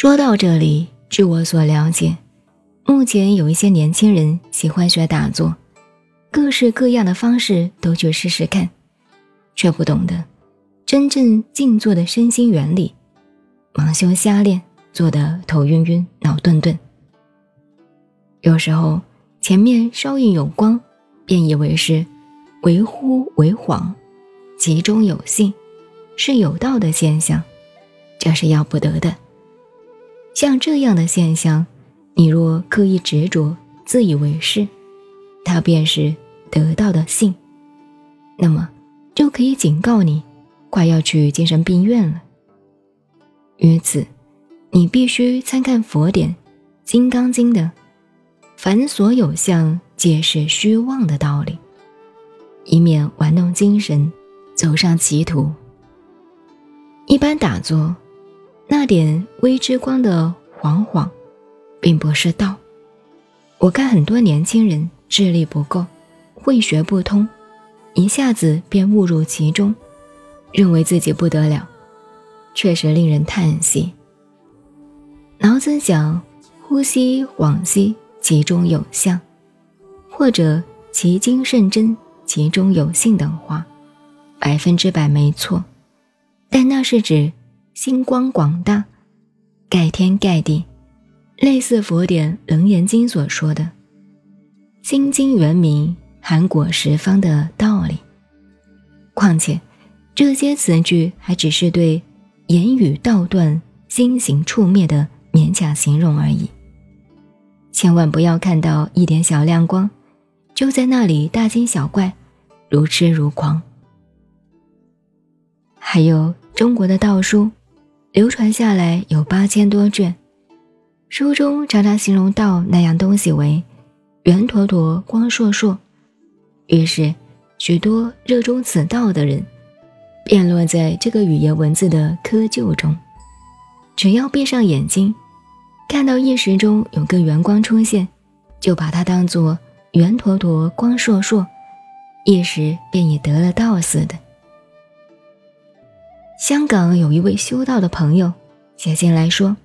说到这里，据我所了解，目前有一些年轻人喜欢学打坐，各式各样的方式都去试试看，却不懂得真正静坐的身心原理，盲修瞎练，做得头晕晕、脑顿顿。有时候前面稍一有光，便以为是为忽为恍，其中有信，是有道的现象，这是要不得的。像这样的现象，你若刻意执着、自以为是，它便是得到的信，那么就可以警告你，快要去精神病院了。于此，你必须参看佛典《金刚经》的“凡所有相，皆是虚妄”的道理，以免玩弄精神，走上歧途。一般打坐。那点微之光的惶惶，并不是道。我看很多年轻人智力不够，会学不通，一下子便误入其中，认为自己不得了，确实令人叹息。老子讲“呼吸恍兮，其中有相”，或者“其精甚真，其中有性”等话，百分之百没错，但那是指。星光广大，盖天盖地，类似佛典《楞严经》所说的“心经原名，含果十方”的道理。况且，这些词句还只是对言语道断、心行触灭的勉强形容而已。千万不要看到一点小亮光，就在那里大惊小怪，如痴如狂。还有中国的道书。流传下来有八千多卷，书中常常形容道那样东西为圆坨坨、光烁烁。于是，许多热衷此道的人，便落在这个语言文字的窠臼中。只要闭上眼睛，看到一时中有个圆光出现，就把它当作圆坨坨、光烁烁，一时便已得了道似的。香港有一位修道的朋友写信来说，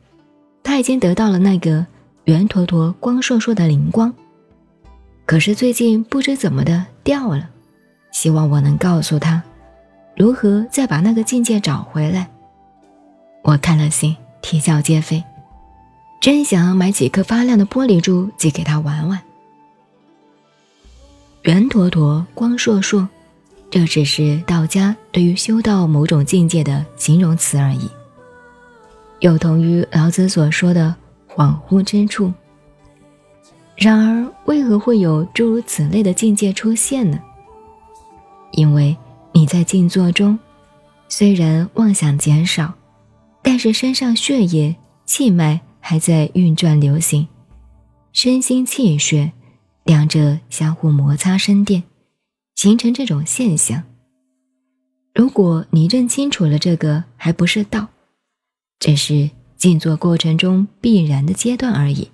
他已经得到了那个圆坨坨、光烁烁的灵光，可是最近不知怎么的掉了，希望我能告诉他如何再把那个境界找回来。我看了信，啼笑皆非，真想买几颗发亮的玻璃珠寄给他玩玩。圆坨坨、光烁烁。这只是道家对于修道某种境界的形容词而已，有同于老子所说的恍惚之处。然而，为何会有诸如此类的境界出现呢？因为你在静坐中，虽然妄想减少，但是身上血液、气脉还在运转流行，身心气血两者相互摩擦生电。形成这种现象。如果你认清楚了这个，还不是道，只是静坐过程中必然的阶段而已，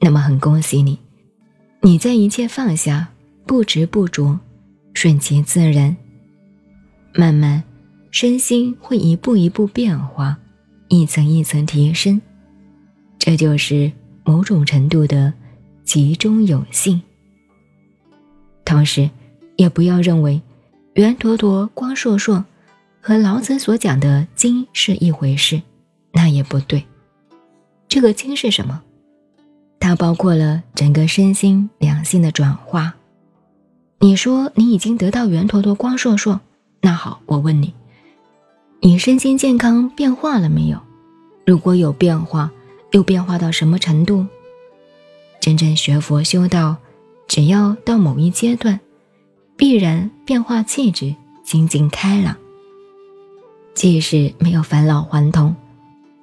那么很恭喜你，你在一切放下，不执不着，顺其自然，慢慢身心会一步一步变化，一层一层提升，这就是某种程度的集中有性，同时。也不要认为圆坨坨、光烁烁和老子所讲的精是一回事，那也不对。这个精是什么？它包括了整个身心两性的转化。你说你已经得到圆坨坨、光烁烁，那好，我问你，你身心健康变化了没有？如果有变化，又变化到什么程度？真正学佛修道，只要到某一阶段。必然变化气质，心境开朗。即使没有返老还童，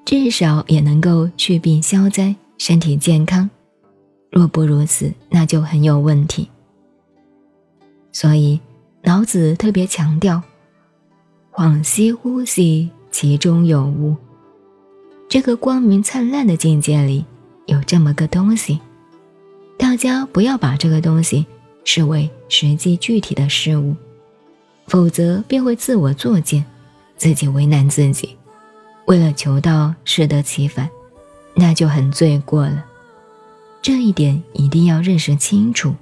至少也能够去病消灾，身体健康。若不如此，那就很有问题。所以老子特别强调：“恍兮惚兮，其中有物。”这个光明灿烂的境界里有这么个东西，大家不要把这个东西。是为实际具体的事物，否则便会自我作践，自己为难自己，为了求道适得其反，那就很罪过了。这一点一定要认识清楚。